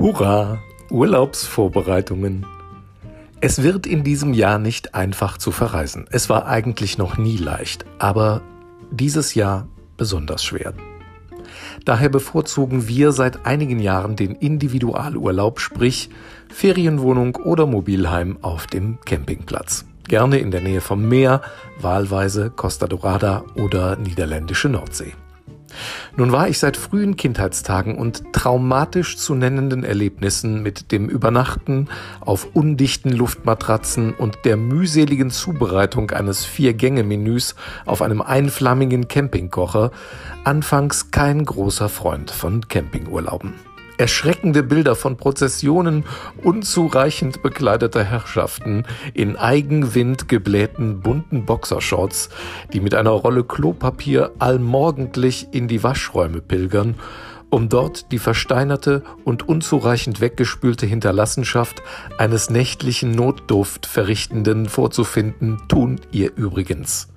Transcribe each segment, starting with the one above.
Hurra! Urlaubsvorbereitungen. Es wird in diesem Jahr nicht einfach zu verreisen. Es war eigentlich noch nie leicht, aber dieses Jahr besonders schwer. Daher bevorzugen wir seit einigen Jahren den Individualurlaub, sprich Ferienwohnung oder Mobilheim auf dem Campingplatz. Gerne in der Nähe vom Meer, wahlweise Costa Dorada oder niederländische Nordsee. Nun war ich seit frühen Kindheitstagen und traumatisch zu nennenden Erlebnissen mit dem Übernachten auf undichten Luftmatratzen und der mühseligen Zubereitung eines Vier-Gänge-Menüs auf einem einflammigen Campingkocher anfangs kein großer Freund von Campingurlauben erschreckende Bilder von Prozessionen unzureichend bekleideter Herrschaften in Eigenwind geblähten bunten Boxershorts, die mit einer Rolle Klopapier allmorgendlich in die Waschräume pilgern, um dort die versteinerte und unzureichend weggespülte Hinterlassenschaft eines nächtlichen Notduft verrichtenden vorzufinden, tun ihr übrigens.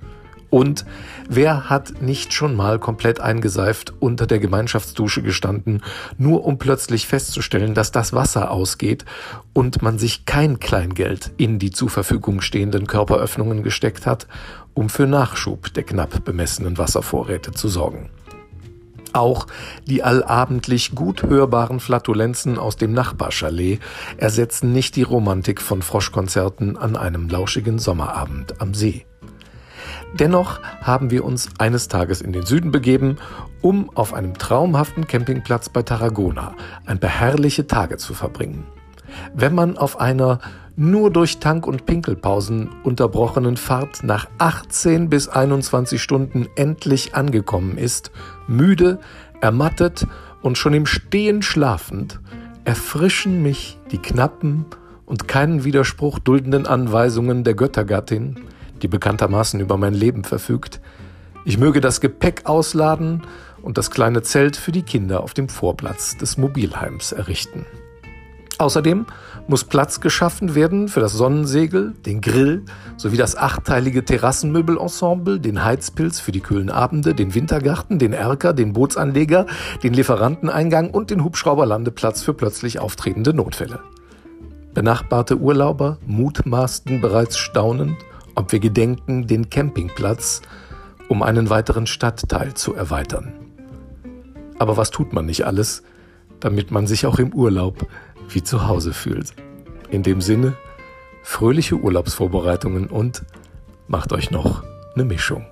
Und wer hat nicht schon mal komplett eingeseift unter der Gemeinschaftsdusche gestanden, nur um plötzlich festzustellen, dass das Wasser ausgeht und man sich kein Kleingeld in die zur Verfügung stehenden Körperöffnungen gesteckt hat, um für Nachschub der knapp bemessenen Wasservorräte zu sorgen. Auch die allabendlich gut hörbaren Flatulenzen aus dem Nachbarchalet ersetzen nicht die Romantik von Froschkonzerten an einem lauschigen Sommerabend am See. Dennoch haben wir uns eines Tages in den Süden begeben, um auf einem traumhaften Campingplatz bei Tarragona ein paar herrliche Tage zu verbringen. Wenn man auf einer nur durch Tank- und Pinkelpausen unterbrochenen Fahrt nach 18 bis 21 Stunden endlich angekommen ist, müde, ermattet und schon im Stehen schlafend, erfrischen mich die knappen und keinen Widerspruch duldenden Anweisungen der Göttergattin, die bekanntermaßen über mein Leben verfügt. Ich möge das Gepäck ausladen und das kleine Zelt für die Kinder auf dem Vorplatz des Mobilheims errichten. Außerdem muss Platz geschaffen werden für das Sonnensegel, den Grill sowie das achtteilige Terrassenmöbelensemble, den Heizpilz für die kühlen Abende, den Wintergarten, den Erker, den Bootsanleger, den Lieferanteneingang und den Hubschrauberlandeplatz für plötzlich auftretende Notfälle. Benachbarte Urlauber mutmaßten bereits staunend, ob wir gedenken, den Campingplatz um einen weiteren Stadtteil zu erweitern. Aber was tut man nicht alles, damit man sich auch im Urlaub wie zu Hause fühlt? In dem Sinne, fröhliche Urlaubsvorbereitungen und macht euch noch eine Mischung.